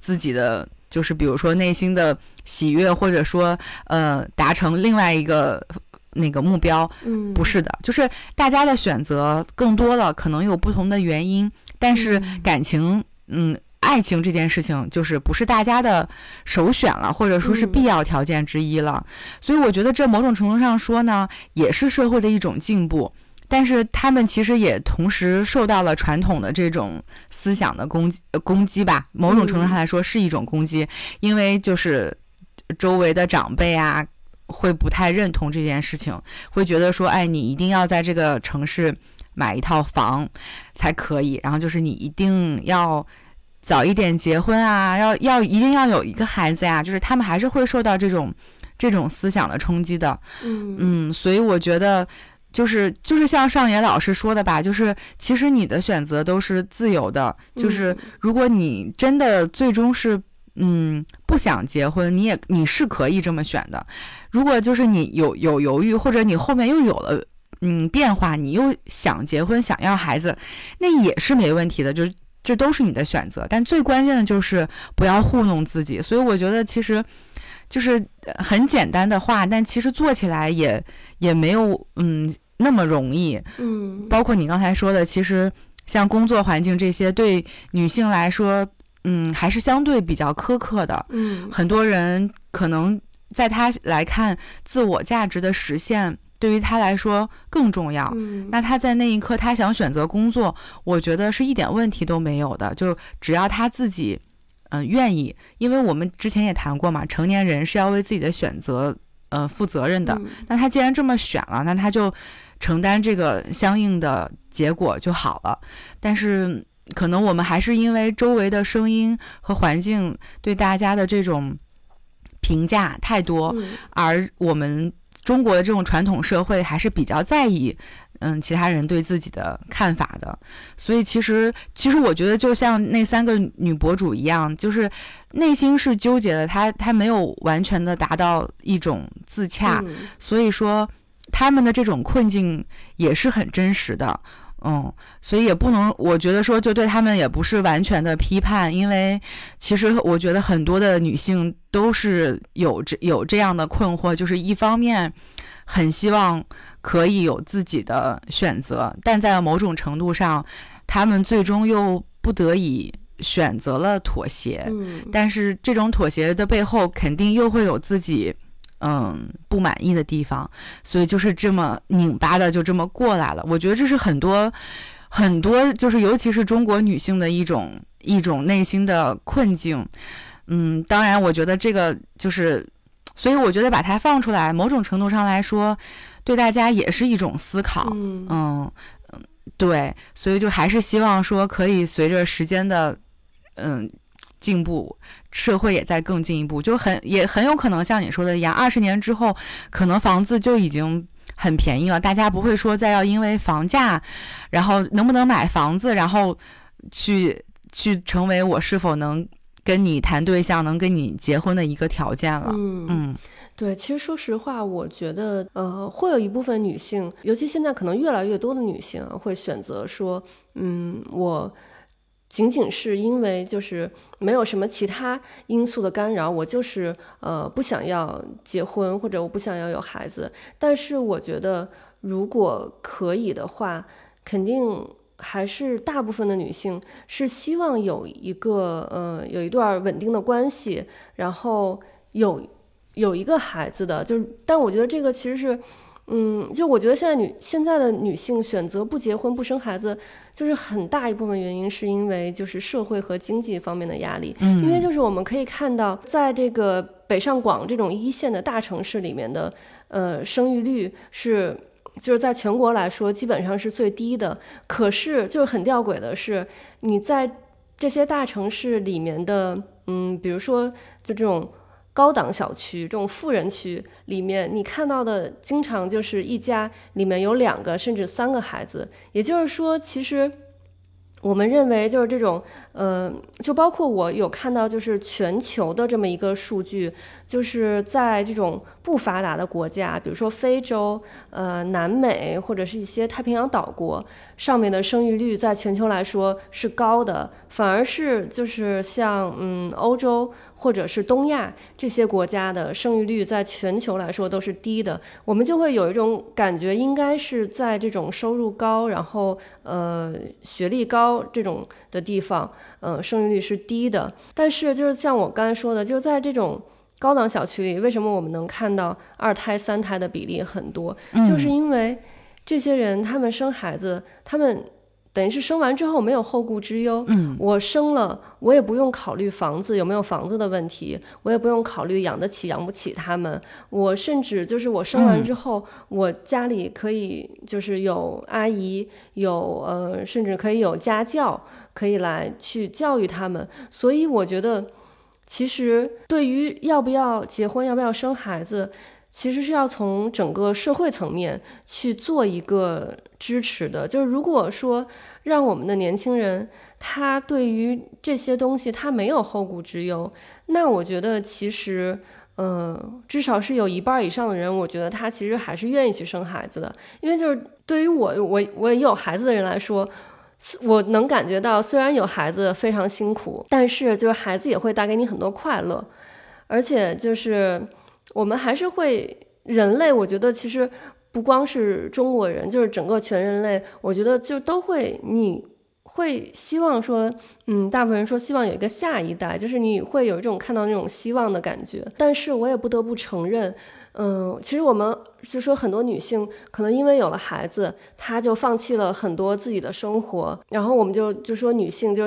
自己的。就是比如说内心的喜悦，或者说呃达成另外一个那个目标，嗯，不是的，就是大家的选择更多了，可能有不同的原因，但是感情，嗯，爱情这件事情就是不是大家的首选了，或者说是必要条件之一了，所以我觉得这某种程度上说呢，也是社会的一种进步。但是他们其实也同时受到了传统的这种思想的攻击，攻击吧。某种程度上来说是一种攻击，因为就是周围的长辈啊，会不太认同这件事情，会觉得说，哎，你一定要在这个城市买一套房才可以，然后就是你一定要早一点结婚啊，要要一定要有一个孩子呀，就是他们还是会受到这种这种思想的冲击的。嗯嗯，所以我觉得。就是就是像上野老师说的吧，就是其实你的选择都是自由的。就是如果你真的最终是嗯不想结婚，你也你是可以这么选的。如果就是你有有犹豫，或者你后面又有了嗯变化，你又想结婚想要孩子，那也是没问题的。就是这都是你的选择。但最关键的就是不要糊弄自己。所以我觉得其实。就是很简单的话，但其实做起来也也没有嗯那么容易。嗯，包括你刚才说的，其实像工作环境这些，对女性来说，嗯，还是相对比较苛刻的。嗯，很多人可能在他来看，自我价值的实现对于他来说更重要。嗯，那他在那一刻，他想选择工作，我觉得是一点问题都没有的。就只要他自己。嗯，愿意，因为我们之前也谈过嘛，成年人是要为自己的选择呃负责任的。那他既然这么选了，那他就承担这个相应的结果就好了。但是可能我们还是因为周围的声音和环境对大家的这种评价太多，而我们中国的这种传统社会还是比较在意。嗯，其他人对自己的看法的，所以其实其实我觉得就像那三个女博主一样，就是内心是纠结的，她她没有完全的达到一种自洽，所以说他们的这种困境也是很真实的，嗯，所以也不能，我觉得说就对他们也不是完全的批判，因为其实我觉得很多的女性都是有这有这样的困惑，就是一方面。很希望可以有自己的选择，但在某种程度上，他们最终又不得已选择了妥协。嗯，但是这种妥协的背后，肯定又会有自己嗯不满意的地方，所以就是这么拧巴的就这么过来了。我觉得这是很多很多，就是尤其是中国女性的一种一种内心的困境。嗯，当然，我觉得这个就是。所以我觉得把它放出来，某种程度上来说，对大家也是一种思考。嗯嗯对，所以就还是希望说，可以随着时间的嗯进步，社会也在更进一步，就很也很有可能像你说的一样，二十年之后，可能房子就已经很便宜了，大家不会说再要因为房价，然后能不能买房子，然后去去成为我是否能。跟你谈对象能跟你结婚的一个条件了。嗯嗯，对，其实说实话，我觉得呃，会有一部分女性，尤其现在可能越来越多的女性会选择说，嗯，我仅仅是因为就是没有什么其他因素的干扰，我就是呃不想要结婚或者我不想要有孩子。但是我觉得如果可以的话，肯定。还是大部分的女性是希望有一个，呃，有一段稳定的关系，然后有有一个孩子的，就是，但我觉得这个其实是，嗯，就我觉得现在女现在的女性选择不结婚不生孩子，就是很大一部分原因是因为就是社会和经济方面的压力，嗯，因为就是我们可以看到，在这个北上广这种一线的大城市里面的，呃，生育率是。就是在全国来说，基本上是最低的。可是，就是很吊诡的是，你在这些大城市里面的，嗯，比如说，就这种高档小区、这种富人区里面，你看到的经常就是一家里面有两个甚至三个孩子。也就是说，其实。我们认为就是这种，呃，就包括我有看到，就是全球的这么一个数据，就是在这种不发达的国家，比如说非洲、呃南美或者是一些太平洋岛国。上面的生育率在全球来说是高的，反而是就是像嗯欧洲或者是东亚这些国家的生育率在全球来说都是低的。我们就会有一种感觉，应该是在这种收入高，然后呃学历高这种的地方，呃生育率是低的。但是就是像我刚才说的，就在这种高档小区里，为什么我们能看到二胎、三胎的比例很多？就是因为。这些人，他们生孩子，他们等于是生完之后没有后顾之忧。嗯，我生了，我也不用考虑房子有没有房子的问题，我也不用考虑养得起养不起他们。我甚至就是我生完之后，我家里可以就是有阿姨，有呃，甚至可以有家教，可以来去教育他们。所以我觉得，其实对于要不要结婚，要不要生孩子。其实是要从整个社会层面去做一个支持的，就是如果说让我们的年轻人他对于这些东西他没有后顾之忧，那我觉得其实，嗯，至少是有一半以上的人，我觉得他其实还是愿意去生孩子的，因为就是对于我我我有孩子的人来说，我能感觉到虽然有孩子非常辛苦，但是就是孩子也会带给你很多快乐，而且就是。我们还是会，人类，我觉得其实不光是中国人，就是整个全人类，我觉得就都会，你会希望说，嗯，大部分人说希望有一个下一代，就是你会有一种看到那种希望的感觉。但是我也不得不承认，嗯，其实我们就说很多女性可能因为有了孩子，她就放弃了很多自己的生活，然后我们就就说女性就。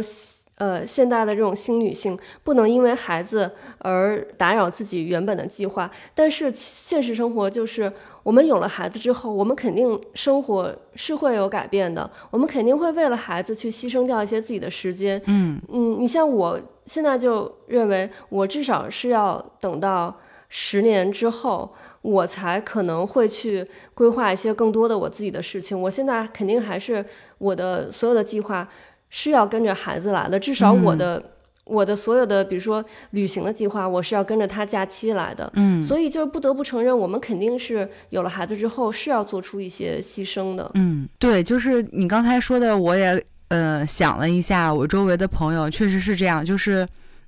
呃，现代的这种新女性不能因为孩子而打扰自己原本的计划，但是现实生活就是，我们有了孩子之后，我们肯定生活是会有改变的，我们肯定会为了孩子去牺牲掉一些自己的时间。嗯嗯，你像我现在就认为，我至少是要等到十年之后，我才可能会去规划一些更多的我自己的事情。我现在肯定还是我的所有的计划。是要跟着孩子来的，至少我的我的所有的，比如说旅行的计划，我是要跟着他假期来的。嗯，所以就是不得不承认，我们肯定是有了孩子之后是要做出一些牺牲的。嗯，对，就是你刚才说的，我也呃想了一下，我周围的朋友确实是这样，就是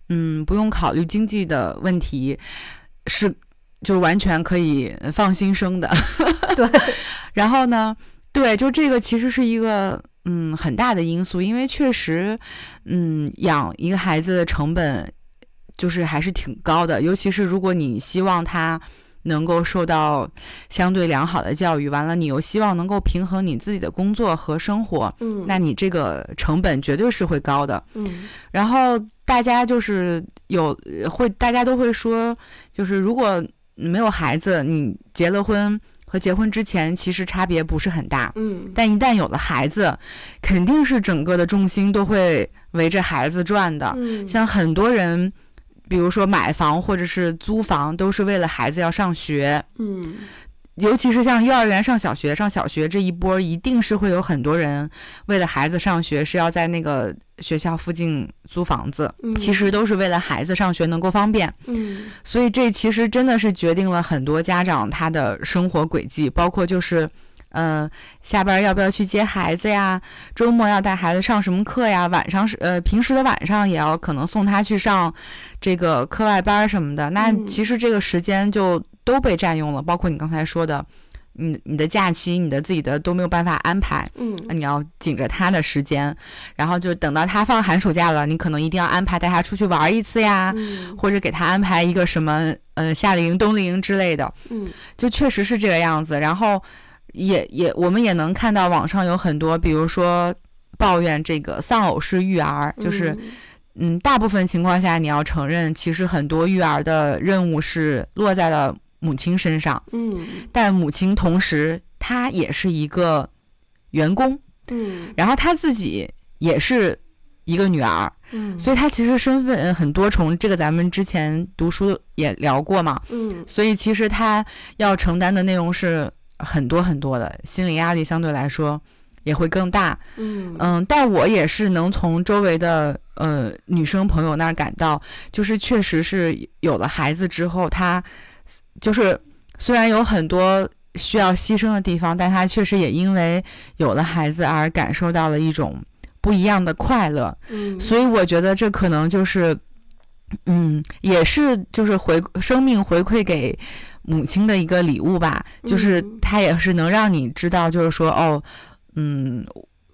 嗯不用考虑经济的问题，是就完全可以放心生的。[LAUGHS] 对，然后呢，对，就这个其实是一个。嗯，很大的因素，因为确实，嗯，养一个孩子的成本就是还是挺高的，尤其是如果你希望他能够受到相对良好的教育，完了你又希望能够平衡你自己的工作和生活，嗯，那你这个成本绝对是会高的，嗯。然后大家就是有会，大家都会说，就是如果没有孩子，你结了婚。和结婚之前其实差别不是很大，嗯，但一旦有了孩子，肯定是整个的重心都会围着孩子转的。嗯，像很多人，比如说买房或者是租房，都是为了孩子要上学，嗯。尤其是像幼儿园上小学，上小学这一波，一定是会有很多人为了孩子上学，是要在那个学校附近租房子。其实都是为了孩子上学能够方便。嗯，所以这其实真的是决定了很多家长他的生活轨迹，包括就是，嗯，下班要不要去接孩子呀？周末要带孩子上什么课呀？晚上是呃，平时的晚上也要可能送他去上这个课外班什么的。那其实这个时间就。都被占用了，包括你刚才说的，你你的假期，你的自己的都没有办法安排，嗯，你要紧着他的时间，然后就等到他放寒暑假了，你可能一定要安排带他出去玩一次呀，或者给他安排一个什么呃夏令营、冬令营之类的，嗯，就确实是这个样子。然后也也我们也能看到网上有很多，比如说抱怨这个丧偶式育儿，就是。嗯，大部分情况下，你要承认，其实很多育儿的任务是落在了母亲身上。嗯，但母亲同时她也是一个员工。嗯，然后她自己也是一个女儿。嗯，所以她其实身份很多重。这个咱们之前读书也聊过嘛，嗯所以其实她要承担的内容是很多很多的，心理压力相对来说也会更大。嗯嗯，但我也是能从周围的呃女生朋友那儿感到，就是确实是有了孩子之后，她就是虽然有很多需要牺牲的地方，但他确实也因为有了孩子而感受到了一种不一样的快乐。嗯，所以我觉得这可能就是，嗯，也是就是回生命回馈给母亲的一个礼物吧，就是嗯它也是能让你知道，就是说哦，嗯，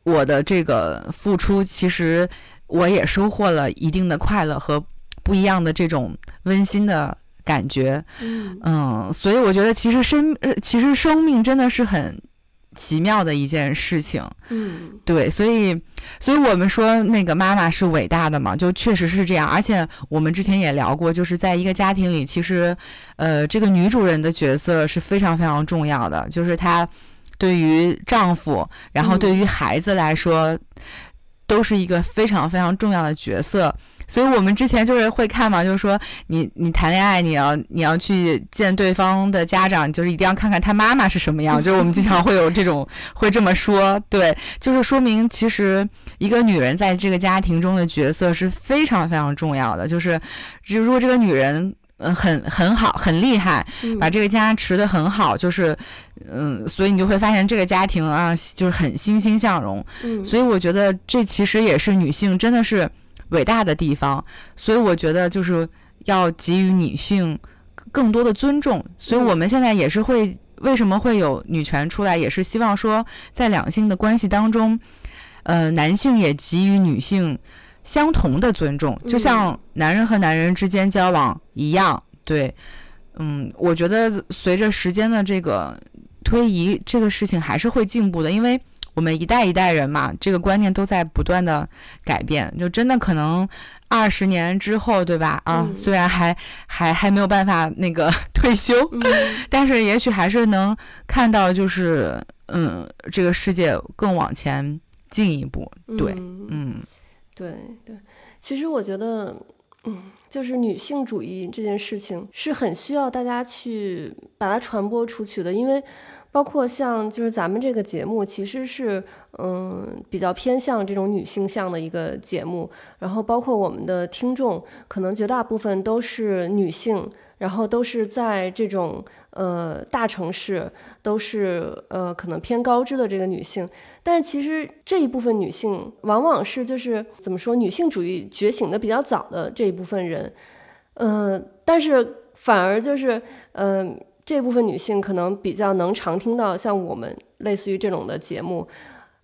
我的这个付出其实我也收获了一定的快乐和不一样的这种温馨的感觉，嗯嗯，所以我觉得其实生呃其实生命真的是很奇妙的一件事情。嗯对，所以，所以我们说那个妈妈是伟大的嘛，就确实是这样。而且我们之前也聊过，就是在一个家庭里，其实，呃，这个女主人的角色是非常非常重要的，就是她对于丈夫，然后对于孩子来说，都是一个非常非常重要的角色。所以我们之前就是会看嘛，就是说你你谈恋爱，你要你要去见对方的家长，就是一定要看看他妈妈是什么样。[LAUGHS] 就是我们经常会有这种 [LAUGHS] 会这么说，对，就是说明其实一个女人在这个家庭中的角色是非常非常重要的。就是如果这个女人呃很很好很厉害，嗯，把这个家持得很好，就是嗯，所以你就会发现这个家庭啊就是很欣欣向荣。嗯所以我觉得这其实也是女性真的是伟大的地方。所以我觉得就是要给予女性更多的尊重。所以我们现在也是会为什么会有女权出来，也是希望说在两性的关系当中，呃，男性也给予女性相同的尊重，就像男人和男人之间交往一样。对，嗯，我觉得随着时间的这个推移，这个事情还是会进步的，因为我们一代一代人嘛，这个观念都在不断的改变，就真的可能二十年之后，对吧？啊，嗯虽然还还还没有办法那个 [LAUGHS] 退休，嗯 [LAUGHS] 但是也许还是能看到，就是嗯，这个世界更往前进一步。对，嗯嗯对对，其实我觉得，嗯，就是女性主义这件事情是很需要大家去把它传播出去的，因为包括像就是咱们这个节目其实是嗯比较偏向这种女性向的一个节目，然后包括我们的听众可能绝大部分都是女性，然后都是在这种呃大城市，都是呃可能偏高知的这个女性。但是其实这一部分女性，往往是就是怎么说，女性主义觉醒的比较早的这一部分人，呃，但是反而就是，嗯、这部分女性可能比较能常听到像我们类似于这种的节目，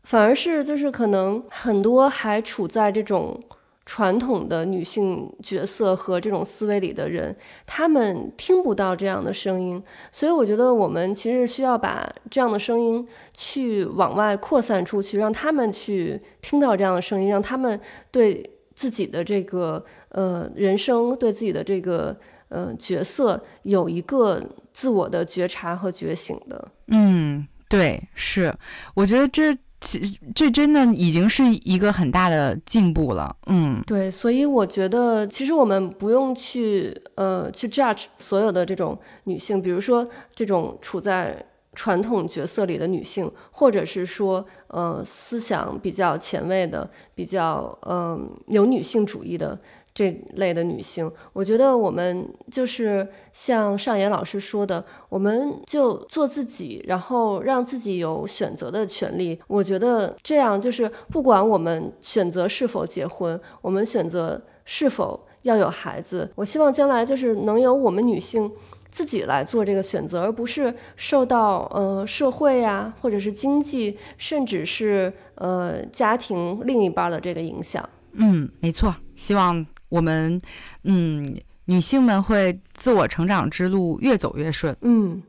反而是就是可能很多还处在这种传统的女性角色和这种思维里的人，他们听不到这样的声音，所以我觉得我们其实需要把这样的声音去往外扩散出去，让他们去听到这样的声音，让他们对自己的这个呃人生，对自己的这个呃角色有一个自我的觉察和觉醒的。嗯，对，是，我觉得这其这真的已经是一个很大的进步了。嗯对，所以我觉得其实我们不用去呃去 judge 所有的这种女性，比如说这种处在传统角色里的女性，或者是说呃思想比较前卫的、比较嗯、呃有女性主义的这类的女性，我觉得我们就是像上野老师说的，我们就做自己，然后让自己有选择的权利。我觉得这样就是，不管我们选择是否结婚，我们选择是否要有孩子，我希望将来就是能由我们女性。自己来做这个选择，而不是受到呃社会呀、或者是经济，甚至是呃家庭另一半的这个影响。嗯，没错，希望我们嗯女性们会自我成长之路越走越顺。嗯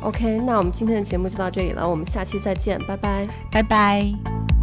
，OK，那我们今天的节目就到这里了，我们下期再见，拜拜。拜拜。